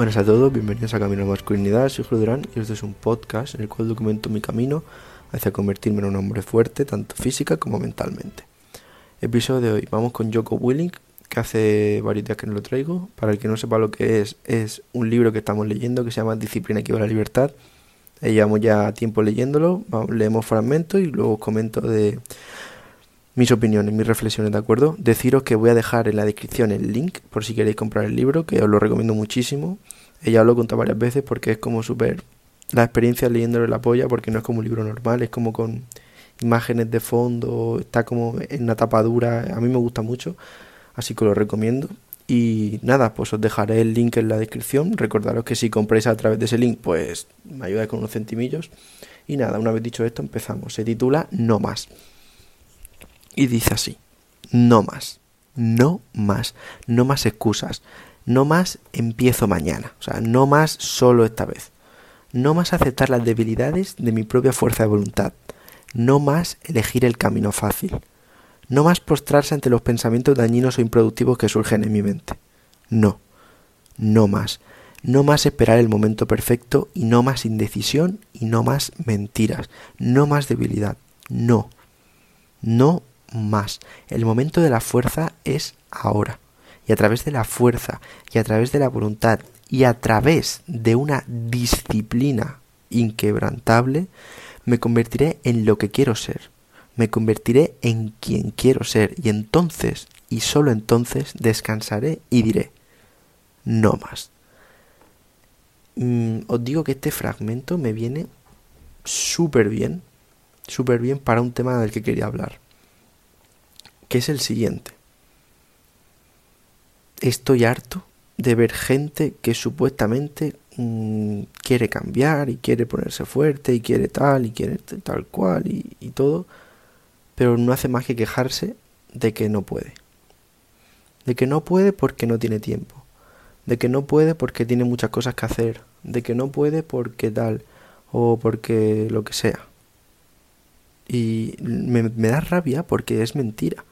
Buenas a todos, bienvenidos a Camino a la Masculinidad, soy Julio Durán y este es un podcast en el cual documento mi camino hacia convertirme en un hombre fuerte, tanto física como mentalmente. Episodio de hoy, vamos con Joko Willing, que hace varios días que no lo traigo. Para el que no sepa lo que es, es un libro que estamos leyendo que se llama Disciplina que a la libertad. Eh, llevamos ya tiempo leyéndolo, leemos fragmentos y luego comento de mis opiniones, mis reflexiones, ¿de acuerdo? Deciros que voy a dejar en la descripción el link por si queréis comprar el libro, que os lo recomiendo muchísimo. Ella lo he contado varias veces porque es como súper... La experiencia leyéndolo la polla porque no es como un libro normal, es como con imágenes de fondo, está como en una tapadura, a mí me gusta mucho, así que lo recomiendo. Y nada, pues os dejaré el link en la descripción. Recordaros que si compráis a través de ese link, pues me ayudáis con unos centimillos. Y nada, una vez dicho esto, empezamos. Se titula No más. Y dice así, no más, no más, no más excusas, no más empiezo mañana, o sea, no más solo esta vez, no más aceptar las debilidades de mi propia fuerza de voluntad, no más elegir el camino fácil, no más postrarse ante los pensamientos dañinos o improductivos que surgen en mi mente, no, no más, no más esperar el momento perfecto y no más indecisión y no más mentiras, no más debilidad, no, no más. El momento de la fuerza es ahora. Y a través de la fuerza y a través de la voluntad y a través de una disciplina inquebrantable, me convertiré en lo que quiero ser. Me convertiré en quien quiero ser. Y entonces, y solo entonces, descansaré y diré, no más. Mm, os digo que este fragmento me viene súper bien, súper bien para un tema del que quería hablar que es el siguiente. Estoy harto de ver gente que supuestamente mm, quiere cambiar y quiere ponerse fuerte y quiere tal y quiere tal cual y, todo, pero no hace más que quejarse de que no puede. De que no puede porque no tiene tiempo. De que no puede porque tiene muchas cosas que hacer. De que no puede porque tal o porque lo que sea. Y me da rabia porque es mentira.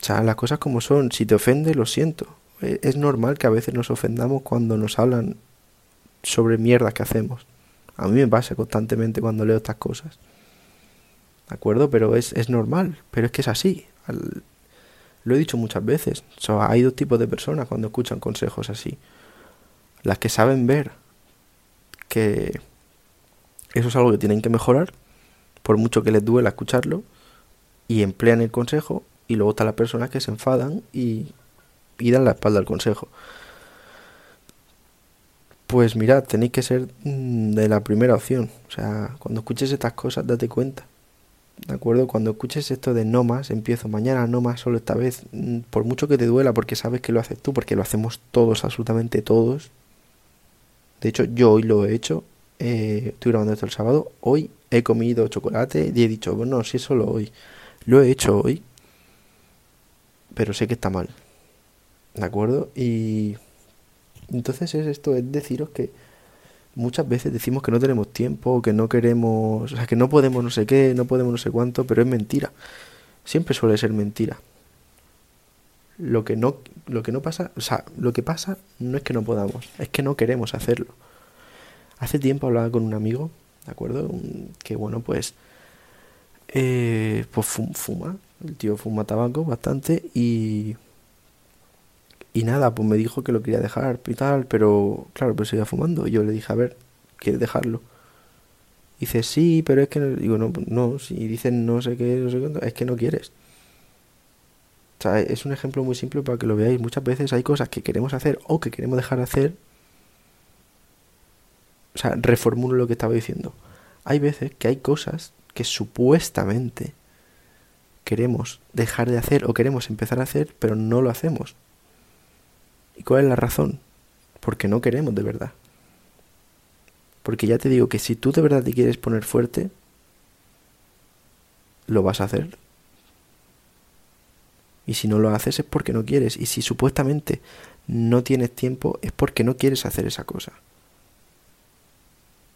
O sea, las cosas como son. Si te ofende, lo siento. E, es normal que a veces nos ofendamos cuando nos hablan sobre mierdas que hacemos. A mí me pasa constantemente cuando leo estas cosas. ¿De acuerdo? Pero es, es normal. Pero es que es así. lo he dicho muchas veces. Hay dos tipos de personas cuando escuchan consejos así. Las que saben ver que eso es algo que tienen que mejorar, por mucho que les duela escucharlo, y emplean el consejo, y luego están las personas que se enfadan y, y dan la espalda al consejo. Pues mirad, tenéis que ser mm, de la primera opción. O sea, cuando escuches estas cosas, date cuenta. ¿De acuerdo? Cuando escuches esto de no más, empiezo mañana, no más, solo esta vez, mm, por mucho que te duela, porque sabes que lo haces tú, porque lo hacemos todos, absolutamente todos. De hecho, yo hoy lo he hecho. Eh, estoy grabando esto el sábado. Hoy he comido chocolate y he dicho, bueno, si es solo hoy. Lo he hecho hoy pero sé que está mal. ¿De acuerdo? Y entonces es esto, es deciros que muchas veces decimos que no tenemos tiempo, que no queremos, o sea, que no podemos no sé qué, no podemos no sé cuánto, pero es mentira. Siempre suele ser mentira. Lo que no lo que no pasa, o sea, lo que pasa no es que no podamos, es que no queremos hacerlo. Hace tiempo hablaba con un amigo, ¿de acuerdo? Que bueno, pues eh, pues fuma, el tío fuma tabaco bastante y. Y nada, pues me dijo que lo quería dejar y tal, pero claro, pero seguía fumando. Y yo le dije, a ver, ¿quieres dejarlo? dice, sí, pero es que. Digo, no, no, si dicen no sé qué, no sé cuánto, es que no quieres. O sea, es un ejemplo muy simple para que lo veáis. Muchas veces hay cosas que queremos hacer o que queremos dejar de hacer. O sea, reformulo lo que estaba diciendo. Hay veces que hay cosas que supuestamente queremos dejar de hacer o queremos empezar a hacer, pero no lo hacemos. ¿Y cuál es la razón? Porque no queremos de verdad. Porque ya te digo que si tú de verdad te quieres poner fuerte, lo vas a hacer. Y si no lo haces es porque no quieres. Y si supuestamente no tienes tiempo es porque no quieres hacer esa cosa.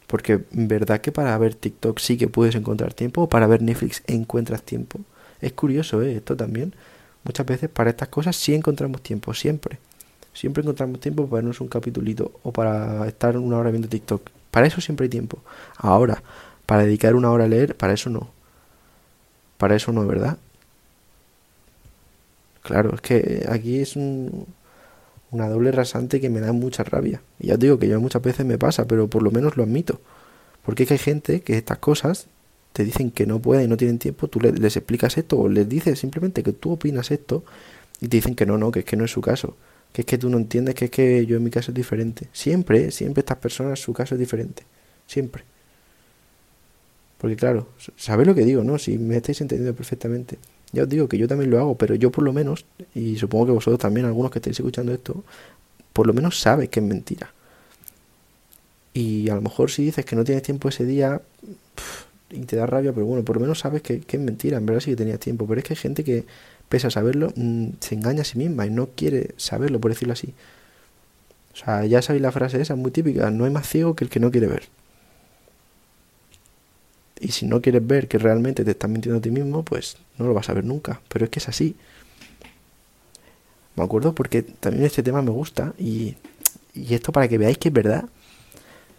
Porque verdad que para ver TikTok sí que puedes encontrar tiempo, o para ver Netflix encuentras tiempo. Es curioso, ¿eh? Esto también. Muchas veces para estas cosas sí encontramos tiempo, siempre. Siempre encontramos tiempo para vernos un capitulito o para estar una hora viendo TikTok. Para eso siempre hay tiempo. Ahora, para dedicar una hora a leer, para eso no. Para eso no, ¿verdad? Claro, es que aquí es un, una doble rasante que me da mucha rabia. Y ya os digo que yo muchas veces me pasa, pero por lo menos lo admito. Porque es que hay gente que estas cosas te dicen que no pueden y no tienen tiempo, tú les, explicas esto o les dices simplemente que tú opinas esto y te dicen que no, no, que es que no es su caso, que es que tú no entiendes, que es que yo en mi caso es diferente. Siempre, siempre estas personas su caso es diferente, siempre. Porque claro, sabéis lo que digo, ¿no? Si me estáis entendiendo perfectamente. Ya os digo que yo también lo hago, pero yo por lo menos, y supongo que vosotros también, algunos que estáis escuchando esto, por lo menos sabes que es mentira. Y a lo mejor si dices que no tienes tiempo ese día, y te da rabia, pero bueno, por lo menos sabes que, es mentira, en verdad sí que tenías tiempo. Pero es que hay gente que, pese a saberlo, mm, se engaña a sí misma y no quiere saberlo, por decirlo así. O sea, ya sabéis la frase esa, muy típica, no hay más ciego que el que no quiere ver. Y si no quieres ver que realmente te estás mintiendo a ti mismo, pues no lo vas a ver nunca. Pero es que es así. Me acuerdo porque también este tema me gusta y, y esto para que veáis que es verdad.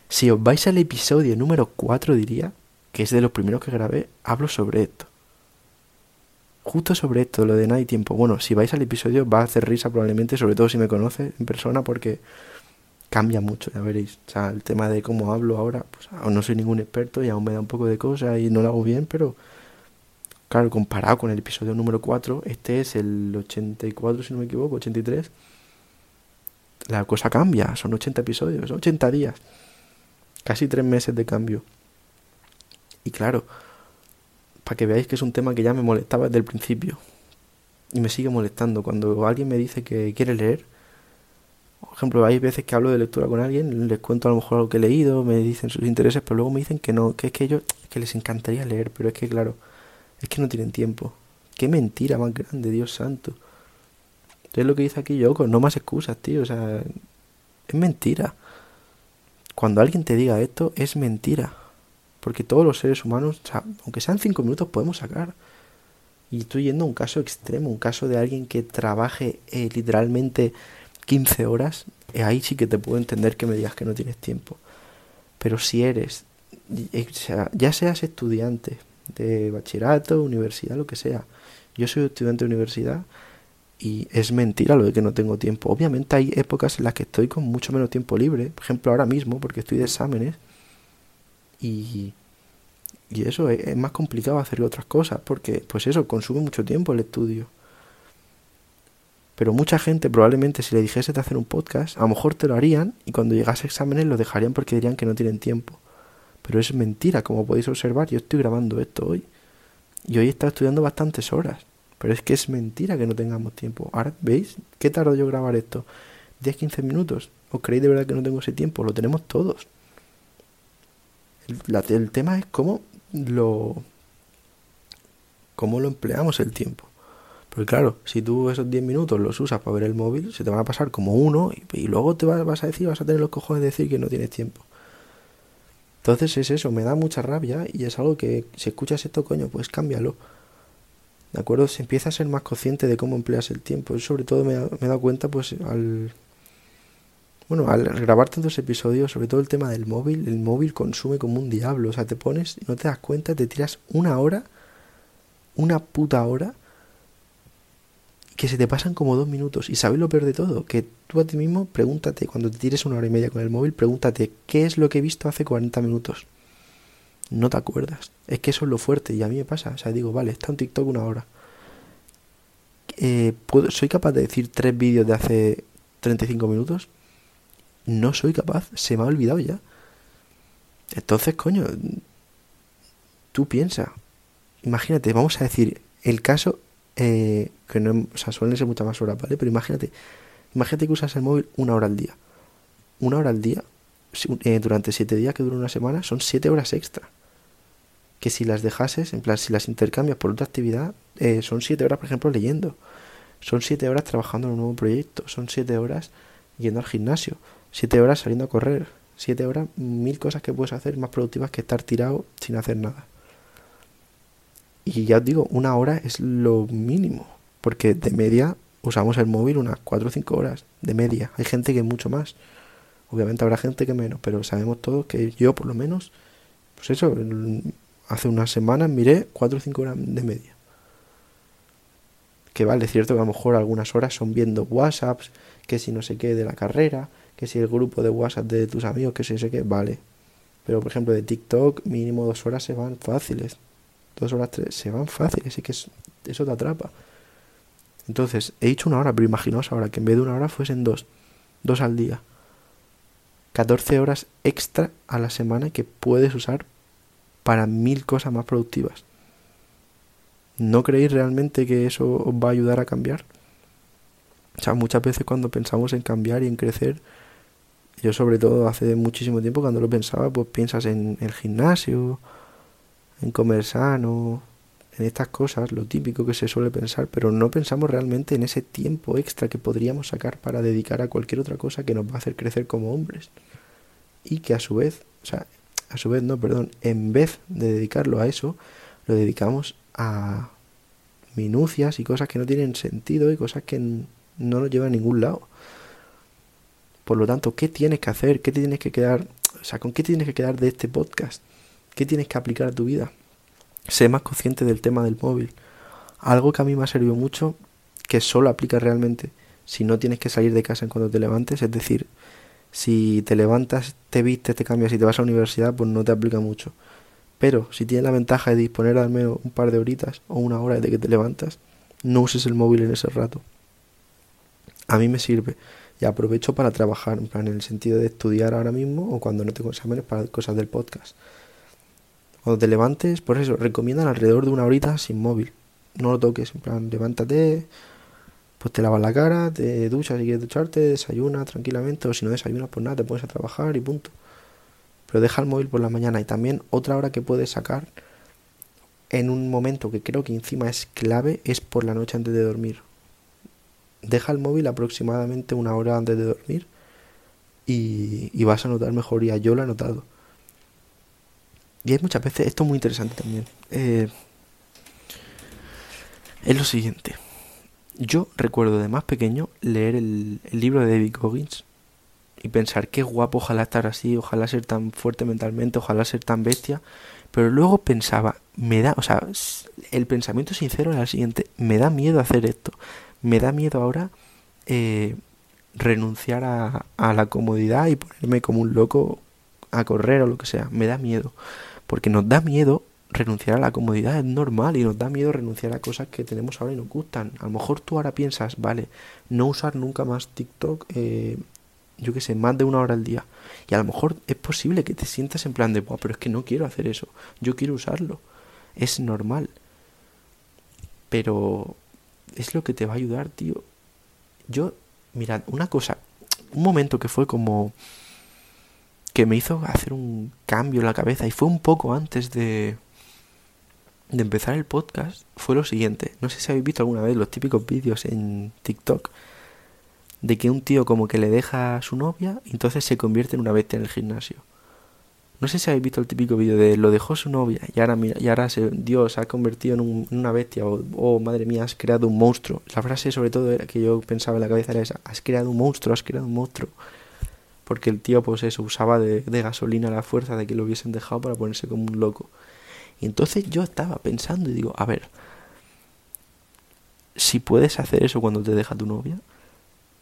Si os vais al episodio número 4 diría, que es de los primeros que grabé, hablo sobre esto. Justo sobre esto, lo de no hay tiempo. Bueno, si vais al episodio va a hacer risa probablemente, sobre todo si me conoces en persona, porque cambia mucho, ya veréis. O sea, el tema de cómo hablo ahora, pues aún no soy ningún experto y aún me da un poco de cosa y no lo hago bien, pero claro, comparado con el episodio número 4, este es el 84, si no me equivoco, 83, la cosa cambia, son 80 episodios, 80 días, casi 3 meses de cambio. Y claro, para que veáis que es un tema que ya me molestaba desde el principio. Y me sigue molestando. Cuando alguien me dice que quiere leer, por ejemplo, hay veces que hablo de lectura con alguien, les cuento a lo mejor lo que he leído, me dicen sus intereses, pero luego me dicen que no, que es que ellos, que les encantaría leer, pero es que claro, es que no tienen tiempo. Qué mentira más grande, Dios santo. Entonces lo que dice aquí Yoko, no más excusas, tío, o sea, es mentira. Cuando alguien te diga esto, es mentira. Porque todos los seres humanos, aunque sean cinco minutos, podemos sacar. Y estoy yendo a un caso extremo, un caso de alguien que trabaje eh, literalmente 15 horas, eh, ahí sí que te puedo entender que me digas que no tienes tiempo. Pero si eres, eh, ya seas estudiante de bachillerato, universidad, lo que sea. Yo soy estudiante de universidad y es mentira lo de que no tengo tiempo. Obviamente hay épocas en las que estoy con mucho menos tiempo libre. Por ejemplo, ahora mismo, porque estoy de exámenes y, y eso es, más complicado hacer otras cosas, porque pues eso consume mucho tiempo el estudio. Pero mucha gente probablemente si le dijese de hacer un podcast, a lo mejor te lo harían y cuando llegase a exámenes lo dejarían porque dirían que no tienen tiempo. Pero es mentira, como podéis observar, yo estoy grabando esto hoy. Y hoy he estado estudiando bastantes horas. Pero es que es mentira que no tengamos tiempo. Ahora, ¿veis? ¿Qué tardo yo grabar esto? ¿10-15 minutos? ¿Os creéis de verdad que no tengo ese tiempo? Lo tenemos todos. El, tema es cómo lo, cómo lo empleamos el tiempo. Porque claro, si tú esos 10 minutos los usas para ver el móvil, se te van a pasar como uno y, luego te vas, a decir, vas a tener los cojones de decir que no tienes tiempo. Entonces es eso, me da mucha rabia y es algo que si escuchas esto, coño, pues cámbialo. ¿De acuerdo? Se empieza a ser más consciente de cómo empleas el tiempo. sobre todo me, me he dado cuenta, pues, al, bueno, al grabar tantos episodios, sobre todo el tema del móvil, el móvil consume como un diablo. O sea, te pones, no te das cuenta, te tiras una hora, una puta hora, que se te pasan como dos minutos. Y sabes lo peor de todo, que tú a ti mismo pregúntate, cuando te tires una hora y media con el móvil, pregúntate, ¿qué es lo que he visto hace 40 minutos? No te acuerdas. Es que eso es lo fuerte y a mí me pasa. O sea, digo, vale, está un TikTok una hora. Eh, ¿puedo, ¿Soy capaz de decir tres vídeos de hace 35 minutos? No soy capaz, se me ha olvidado ya. Entonces, coño, tú piensa, imagínate, vamos a decir, el caso, eh, que no, o sea, suelen ser muchas más horas, ¿vale? Pero imagínate, imagínate que usas el móvil una hora al día. Una hora al día, eh, durante siete días que dura una semana, son siete horas extra. Que si las dejases, en plan, si las intercambias por otra actividad, eh, son siete horas, por ejemplo, leyendo. Son siete horas trabajando en un nuevo proyecto. Son siete horas yendo al gimnasio siete horas saliendo a correr, siete horas, mil cosas que puedes hacer más productivas que estar tirado sin hacer nada. Y ya os digo, una hora es lo mínimo, porque de media usamos el móvil unas 4 o 5 horas de media. Hay gente que mucho más. Obviamente habrá gente que menos, pero sabemos todos que yo por lo menos, pues eso, hace unas semanas miré 4 o 5 horas de media. Que vale, es cierto que a lo mejor algunas horas son viendo WhatsApps, que si no sé qué de la carrera, que si el grupo de WhatsApp de tus amigos, que si sé qué, vale. Pero por ejemplo de TikTok mínimo dos horas se van fáciles. Dos horas, tres, se van fáciles, así que eso te atrapa. Entonces, he dicho una hora, pero imaginaos ahora que en vez de una hora fuesen dos. Dos al día. 14 horas extra a la semana que puedes usar para mil cosas más productivas. ¿No creéis realmente que eso os va a ayudar a cambiar? O sea, muchas veces cuando pensamos en cambiar y en crecer, yo sobre todo hace muchísimo tiempo cuando lo pensaba, pues piensas en el gimnasio, en comer sano, en estas cosas, lo típico que se suele pensar, pero no pensamos realmente en ese tiempo extra que podríamos sacar para dedicar a cualquier otra cosa que nos va a hacer crecer como hombres. Y que a su vez, o sea, a su vez no, perdón, en vez de dedicarlo a eso, lo dedicamos a minucias y cosas que no tienen sentido y cosas que no nos llevan a ningún lado. Por lo tanto, ¿qué tienes que hacer? ¿Qué tienes que quedar? O sea, ¿con qué tienes que quedar de este podcast? ¿Qué tienes que aplicar a tu vida? Sé más consciente del tema del móvil. Algo que a mí me ha servido mucho, que solo aplica realmente si no tienes que salir de casa en cuando te levantes, es decir, si te levantas, te vistes, te cambias y te vas a la universidad, pues no te aplica mucho. Pero si tienes la ventaja de disponer al menos un par de horitas o una hora desde que te levantas, no uses el móvil en ese rato. A mí me sirve y aprovecho para trabajar, en plan, en el sentido de estudiar ahora mismo o cuando no tengo exámenes para cosas del podcast. Cuando te levantes, por eso, recomiendan alrededor de una horita sin móvil. No lo toques, en plan, levántate, pues te lavas la cara, te duchas si quieres ducharte, desayunas tranquilamente, o si no desayunas, pues nada, te pones a trabajar y punto. Pero deja el móvil por la mañana. Y también otra hora que puedes sacar en un momento que creo que encima es clave es por la noche antes de dormir. Deja el móvil aproximadamente una hora antes de dormir y, vas a notar mejoría. Yo lo he notado. Y hay muchas veces, esto es muy interesante también. Eh, es lo siguiente. Yo recuerdo de más pequeño leer el, libro de David Goggins y pensar qué guapo, ojalá estar así, ojalá ser tan fuerte mentalmente, ojalá ser tan bestia. Pero luego pensaba, me da, o sea, el pensamiento sincero era el siguiente, me da miedo hacer esto, me da miedo ahora eh, renunciar a, a la comodidad y ponerme como un loco a correr o lo que sea, me da miedo, porque nos da miedo renunciar a la comodidad, es normal y nos da miedo renunciar a cosas que tenemos ahora y nos gustan. A lo mejor tú ahora piensas, vale, no usar nunca más TikTok, eh, yo qué sé, más de una hora al día. Y a lo mejor es posible que te sientas en plan de, pero es que no quiero hacer eso, yo quiero usarlo. Es normal. Pero es lo que te va a ayudar, tío. Yo, mirad, una cosa, un momento que fue como que me hizo hacer un cambio en la cabeza y fue un poco antes de de empezar el podcast fue lo siguiente. No sé si habéis visto alguna vez los típicos vídeos en TikTok de que un tío como que le deja a su novia y entonces se convierte en una bestia en el gimnasio. No sé si habéis visto el típico vídeo de lo dejó su novia y ahora mira, y ahora se, Dios se ha convertido en, una bestia o oh, madre mía has creado un monstruo. La frase sobre todo era que yo pensaba en la cabeza era esa, has creado un monstruo, has creado un monstruo. Porque el tío pues eso usaba de, de gasolina la fuerza de que lo hubiesen dejado para ponerse como un loco. Y entonces yo estaba pensando y digo, a ver, si puedes hacer eso cuando te deja tu novia,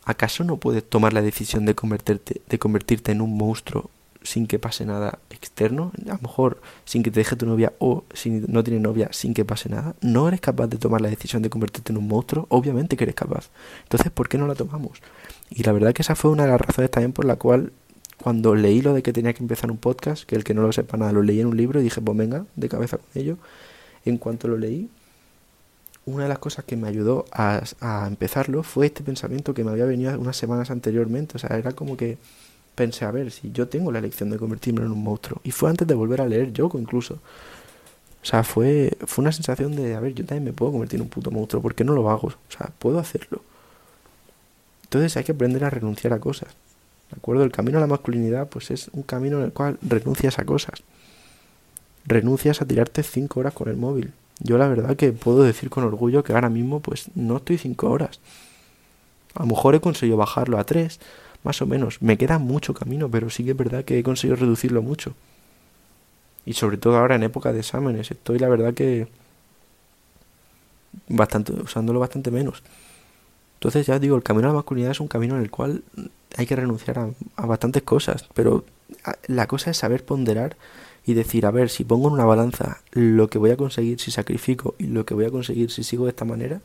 ¿acaso no puedes tomar la decisión de convertirte, de convertirte en un monstruo sin que pase nada externo? A lo mejor sin que te deje tu novia o si no tienes novia sin que pase nada. ¿No eres capaz de tomar la decisión de convertirte en un monstruo? Obviamente que eres capaz. Entonces, ¿por qué no la tomamos? Y la verdad que esa fue una de las razones también por la cual cuando leí lo de que tenía que empezar un podcast, que el que no lo sepa nada, lo leí en un libro y dije, pues venga, de cabeza con ello. En cuanto lo leí, una de las cosas que me ayudó a, a empezarlo fue este pensamiento que me había venido unas semanas anteriormente. O sea, era como que pensé, a ver, si yo tengo la elección de convertirme en un monstruo. Y fue antes de volver a leer Yoko incluso. O sea, fue, fue una sensación de, a ver, yo también me puedo convertir en un puto monstruo, ¿por qué no lo hago? O sea, puedo hacerlo. Entonces hay que aprender a renunciar a cosas. ¿De acuerdo? El camino a la masculinidad pues es un camino en el cual renuncias a cosas. Renuncias a tirarte cinco horas con el móvil. Yo la verdad que puedo decir con orgullo que ahora mismo pues no estoy cinco horas. A lo mejor he conseguido bajarlo a 3, más o menos. Me queda mucho camino, pero sí que es verdad que he conseguido reducirlo mucho. Y sobre todo ahora en época de exámenes, estoy la verdad que bastante usándolo bastante menos. Entonces ya digo, el camino a la masculinidad es un camino en el cual hay que renunciar a, bastantes cosas, pero la cosa es saber ponderar y decir, a ver, si pongo en una balanza lo que voy a conseguir si sacrifico y lo que voy a conseguir si sigo de esta manera,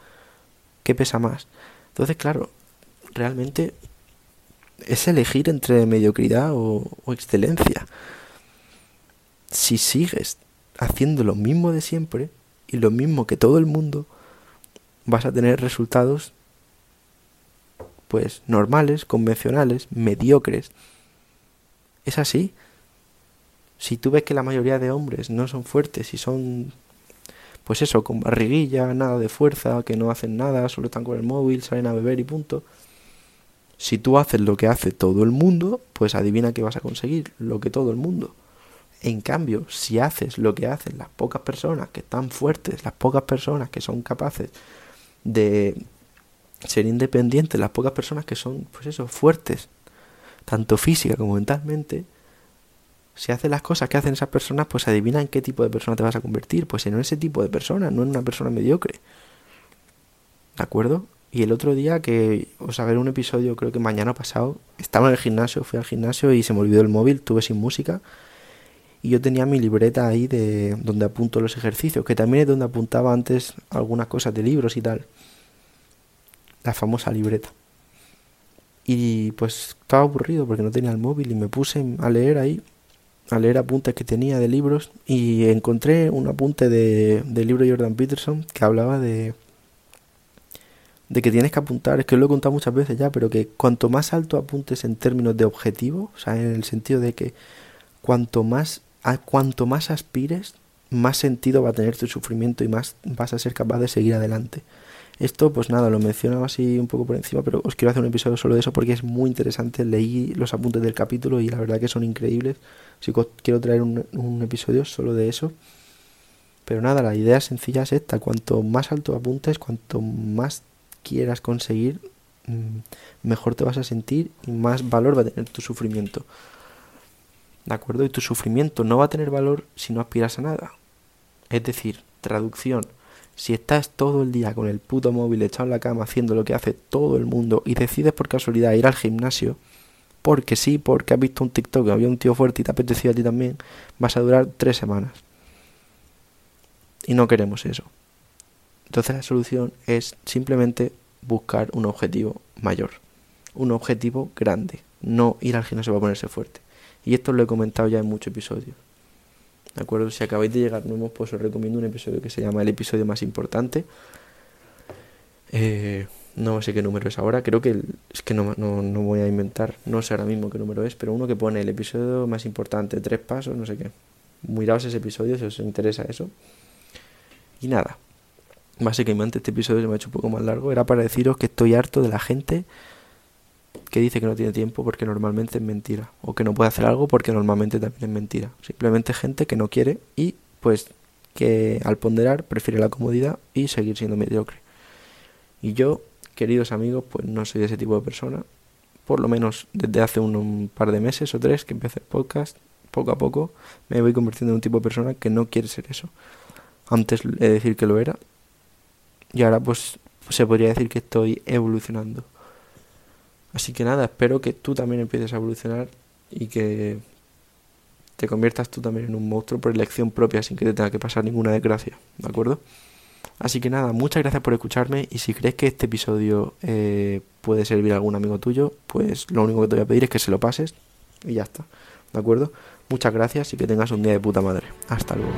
¿qué pesa más? Entonces, claro, realmente es elegir entre mediocridad o, excelencia. Si sigues haciendo lo mismo de siempre y lo mismo que todo el mundo, vas a tener resultados pues normales, convencionales, mediocres. Es así. Si tú ves que la mayoría de hombres no son fuertes y son pues eso, con barriguilla, nada de fuerza, que no hacen nada, solo están con el móvil, salen a beber y punto. Si tú haces lo que hace todo el mundo, pues adivina qué vas a conseguir, lo que todo el mundo. En cambio, si haces lo que hacen las pocas personas que están fuertes, las pocas personas que son capaces de ser independientes, las pocas personas que son, pues eso, fuertes, tanto física como mentalmente, si haces las cosas que hacen esas personas, pues adivina en qué tipo de persona te vas a convertir, pues en ese tipo de persona, no en una persona mediocre. ¿De acuerdo? Y el otro día que os habré un episodio, creo que mañana pasado, estaba en el gimnasio, fui al gimnasio y se me olvidó el móvil, tuve sin música. Y yo tenía mi libreta ahí de donde apunto los ejercicios, que también es donde apuntaba antes algunas cosas de libros y tal la famosa libreta. Y pues estaba aburrido porque no tenía el móvil y me puse a leer ahí, a leer apuntes que tenía de libros y encontré un apunte de, del libro Jordan Peterson que hablaba de, de que tienes que apuntar, es que lo he contado muchas veces ya, pero que cuanto más alto apuntes en términos de objetivo, o sea, en el sentido de que cuanto más, cuanto más aspires, más sentido va a tener tu sufrimiento y más vas a ser capaz de seguir adelante. Esto, pues nada, lo mencionaba así un poco por encima, pero os quiero hacer un episodio solo de eso porque es muy interesante. Leí los apuntes del capítulo y la verdad que son increíbles. Así que quiero traer un, un episodio solo de eso. Pero nada, la idea sencilla es esta. Cuanto más alto apuntes, cuanto más quieras conseguir, mm, mejor te vas a sentir y más valor va a tener tu sufrimiento. ¿De acuerdo? Y tu sufrimiento no va a tener valor si no aspiras a nada. Es decir, traducción si estás todo el día con el puto móvil echado en la cama haciendo lo que hace todo el mundo y decides por casualidad ir al gimnasio, porque sí, porque has visto un TikTok había un tío fuerte y te apetecía a ti también, vas a durar tres semanas. Y no queremos eso. Entonces la solución es simplemente buscar un objetivo mayor, un objetivo grande, no ir al gimnasio para ponerse fuerte. Y esto lo he comentado ya en muchos episodios. ¿De acuerdo? Si acabáis de llegar nuevos, pues os recomiendo un episodio que se llama El episodio más importante. Eh, no sé qué número es ahora, creo que es que no, no, no, voy a inventar, no sé ahora mismo qué número es, pero uno que pone el episodio más importante, tres pasos, no sé qué. Miraos ese episodio si os interesa eso. Y nada, básicamente este episodio se me ha hecho un poco más largo, era para deciros que estoy harto de la gente que dice que no tiene tiempo porque normalmente es mentira, o que no puede hacer algo porque normalmente también es mentira. Simplemente gente que no quiere y pues que al ponderar prefiere la comodidad y seguir siendo mediocre. Y yo, queridos amigos, pues no soy ese tipo de persona. Por lo menos desde hace un, par de meses o tres que empecé el podcast, poco a poco me voy convirtiendo en un tipo de persona que no quiere ser eso. Antes he de decir que lo era. Y ahora pues se podría decir que estoy evolucionando. Así que nada, espero que tú también empieces a evolucionar y que te conviertas tú también en un monstruo por elección propia sin que te tenga que pasar ninguna desgracia, ¿de acuerdo? Así que nada, muchas gracias por escucharme y si crees que este episodio eh, puede servir a algún amigo tuyo, pues lo único que te voy a pedir es que se lo pases y ya está, ¿de acuerdo? Muchas gracias y que tengas un día de puta madre. Hasta luego.